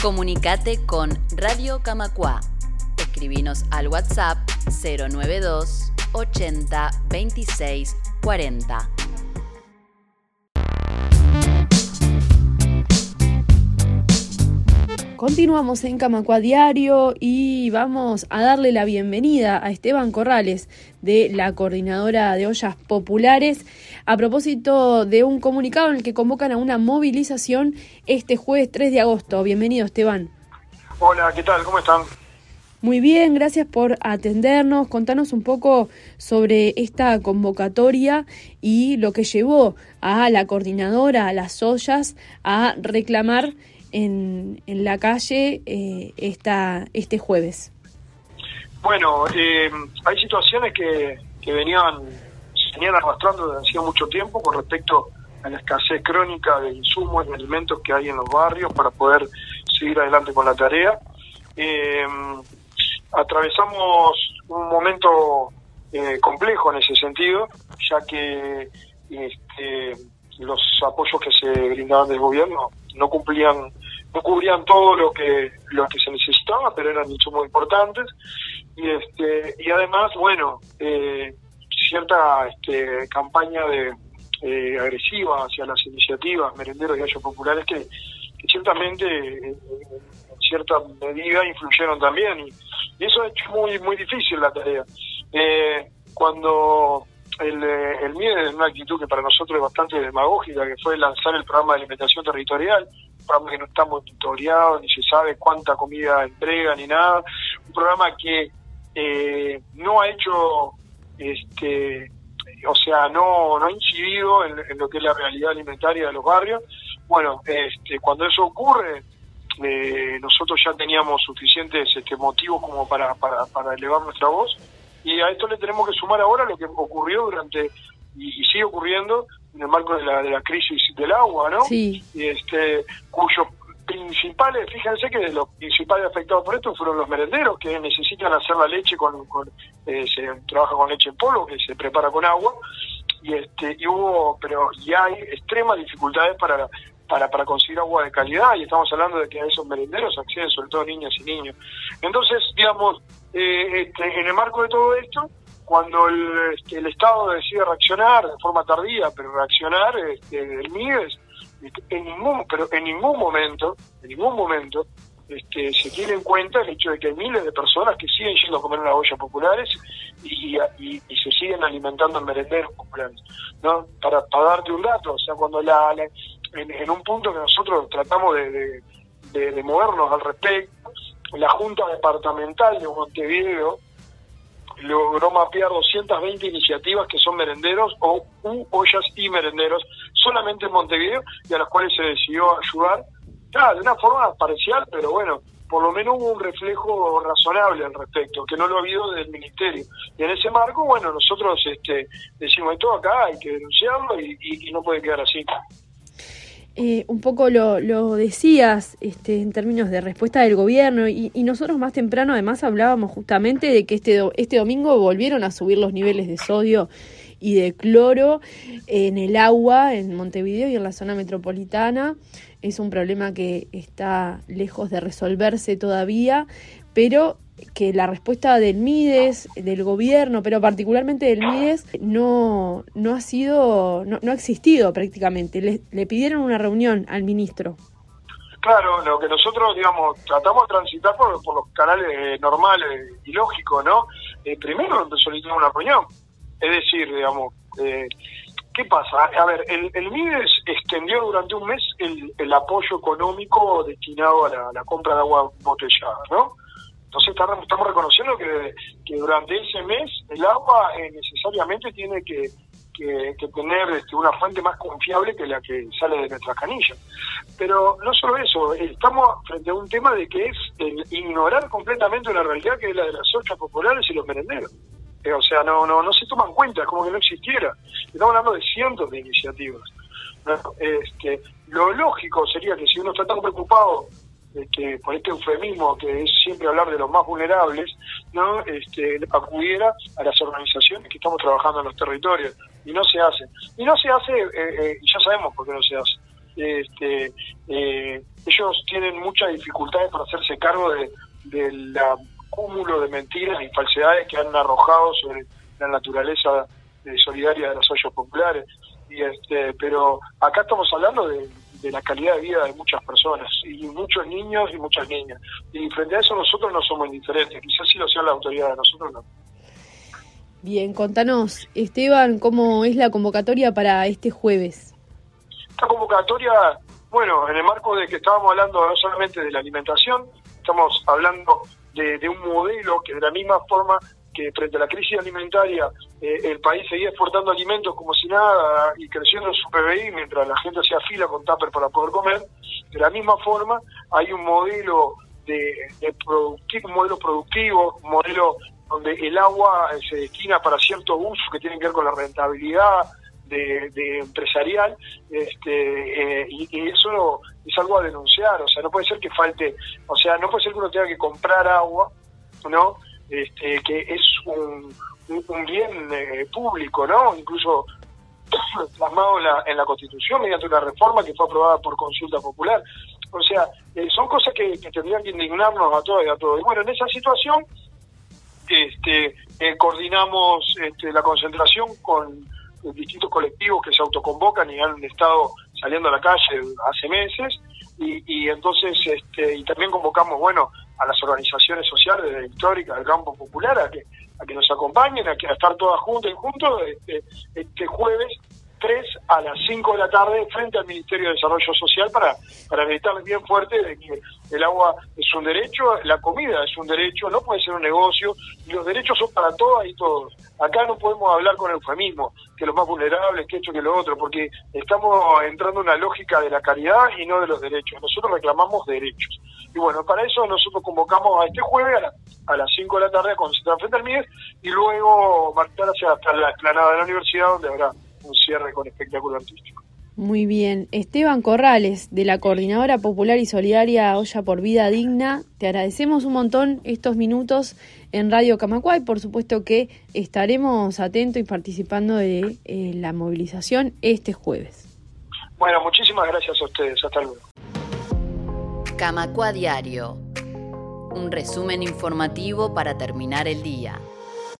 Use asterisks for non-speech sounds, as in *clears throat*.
Comunicate con Radio Camacua. Escribinos al WhatsApp 092 80 26 40. Continuamos en Camacua Diario y vamos a darle la bienvenida a Esteban Corrales de la Coordinadora de Ollas Populares a propósito de un comunicado en el que convocan a una movilización este jueves 3 de agosto. Bienvenido Esteban. Hola, ¿qué tal? ¿Cómo están? Muy bien, gracias por atendernos. Contanos un poco sobre esta convocatoria y lo que llevó a la coordinadora, a las ollas, a reclamar en, en la calle eh, esta, este jueves? Bueno, eh, hay situaciones que, que venían, se venían arrastrando desde hacía mucho tiempo con respecto a la escasez crónica de insumos y alimentos que hay en los barrios para poder seguir adelante con la tarea. Eh, atravesamos un momento eh, complejo en ese sentido, ya que este, los apoyos que se brindaban del gobierno no cumplían no cubrían todo lo que lo que se necesitaba pero eran muy importantes. Y este y además bueno eh, cierta este, campaña de eh, agresiva hacia las iniciativas merenderos y gallos populares que, ciertamente en cierta medida influyeron también. Y, eso ha hecho muy muy difícil la tarea. Eh, cuando el, el MIE en una actitud que para nosotros es bastante demagógica, que fue lanzar el programa de alimentación territorial, un programa que no está monitoreado, ni se sabe cuánta comida entrega, ni nada, un programa que eh, no ha hecho, este o sea, no, no ha incidido en, lo que es la realidad alimentaria de los barrios. Bueno, este, cuando eso ocurre, eh, nosotros ya teníamos suficientes este, motivos como para, para, para elevar nuestra voz y a esto le tenemos que sumar ahora lo que ocurrió durante y, sigue ocurriendo en el marco de la, de la crisis del agua, ¿no? Sí. Y este, cuyos principales, fíjense que de los principales afectados por esto fueron los merenderos que necesitan hacer la leche con, eh, se trabaja con leche en polvo que se prepara con agua y este y hubo pero ya hay extremas dificultades para para, para conseguir agua de calidad y estamos hablando de que a esos merenderos acceden sobre todo niñas y niños. Entonces, digamos, eh, este, en el marco de todo esto, cuando el, este, el Estado decide reaccionar de forma tardía, pero reaccionar, este, el MIDES, este, en ningún, pero en ningún momento, en ningún momento, este, se tiene en cuenta el hecho de que hay miles de personas que siguen yendo a comer en las ollas populares y, se siguen alimentando en merenderos populares. ¿no? Para, para darte un dato, o sea, cuando la, en, un punto que nosotros tratamos de, de, movernos al respecto, la Junta Departamental de Montevideo logró mapear 220 iniciativas que son merenderos o u ollas y merenderos solamente en Montevideo y a las cuales se decidió ayudar, claro, de una forma parcial, pero bueno, por lo menos hubo un reflejo razonable al respecto, que no lo ha habido del Ministerio. Y en ese marco, bueno, nosotros este, decimos, esto acá hay que denunciarlo y no puede quedar así. Eh, un poco lo, lo decías este, en términos de respuesta del gobierno y, nosotros más temprano además hablábamos justamente de que este, este domingo volvieron a subir los niveles de sodio y de cloro en el agua en Montevideo y en la zona metropolitana. Es un problema que está lejos de resolverse todavía, pero que la respuesta del MIDES, del gobierno, pero particularmente del MIDES, no, no ha sido, no, ha existido prácticamente. Le, pidieron una reunión al ministro. Claro, lo que nosotros, digamos, tratamos de transitar por, los canales normales y lógicos, ¿no? Eh, primero solicitamos una reunión. Es decir, digamos, eh, ¿qué pasa? A ver, el, el MIDES extendió durante un mes el, el apoyo económico destinado a la, compra de agua botellada, ¿no? Entonces estamos reconociendo que, durante ese mes el agua eh, necesariamente tiene que, tener este, una fuente más confiable que la que sale de nuestras canillas. Pero no solo eso, estamos frente a un tema de que es ignorar completamente una realidad que es la de las ollas populares y los merenderos. Eh, o sea, no, no, no se toman cuenta, es como que no existiera. Estamos hablando de cientos de iniciativas. Este, lo lógico sería que si uno está tan preocupado por este eufemismo que es siempre hablar de los más vulnerables, no este, acudiera a las organizaciones que estamos trabajando en los territorios y no se hace y no se hace eh, eh, y ya sabemos por qué no se hace este, eh, ellos tienen muchas dificultades para hacerse cargo de, del cúmulo de mentiras y falsedades que han arrojado sobre la naturaleza eh, solidaria de los ollos populares. Y este, pero acá estamos hablando de, de la calidad de vida de muchas personas, y muchos niños y muchas niñas. Y frente a eso nosotros no somos indiferentes, quizás sí lo sean las autoridades, nosotros no. Bien, contanos, Esteban, ¿cómo es la convocatoria para este jueves? Esta convocatoria, bueno, en el marco de que estábamos hablando no solamente de la alimentación, estamos hablando de, de un modelo que de la misma forma que frente a la crisis alimentaria eh, el país seguía exportando alimentos como si nada y creciendo su PBI mientras la gente hacía fila con tupper para poder comer, de la misma forma hay un modelo de, productivo, un modelo productivo, un modelo donde el agua se destina para ciertos usos que tienen que ver con la rentabilidad de, empresarial, este, eh, y, eso es algo a denunciar, o sea, no puede ser que falte, o sea, no puede ser que uno tenga que comprar agua, ¿no? Este, que es un, un bien eh, público, ¿no? Incluso *clears throat* plasmado en la, en la Constitución mediante una reforma que fue aprobada por consulta popular. O sea, eh, son cosas que, tendrían que indignarnos a todos y a todos. Y bueno, en esa situación este, eh, coordinamos este, la concentración con distintos colectivos que se autoconvocan y han estado saliendo a la calle hace meses y, y entonces este, y también convocamos bueno a las organizaciones sociales históricas del campo popular a que a que nos acompañen, a, que, a estar todas juntas y juntos este, este jueves 3 a las 5 de la tarde frente al Ministerio de Desarrollo Social para, para gritarles bien fuerte de que el agua es un derecho, la comida es un derecho, no puede ser un negocio y los derechos son para todas y todos. Acá no podemos hablar con eufemismo, que los más vulnerables, que esto, que lo otro, porque estamos entrando en una lógica de la caridad y no de los derechos. Nosotros reclamamos derechos. Y bueno, para eso nosotros convocamos a este jueves a, las 5 de la tarde a concentrar frente al MIDES y luego marchar hacia hasta la explanada de la universidad donde habrá un cierre con espectáculo artístico. Muy bien. Esteban Corrales, de la Coordinadora Popular y Solidaria Olla por Vida Digna, te agradecemos un montón estos minutos en Radio Camacuay. Por supuesto que estaremos atentos y participando de eh, la movilización este jueves. Bueno, muchísimas gracias a ustedes. Hasta luego. Camacua Diario. Un resumen informativo para terminar el día.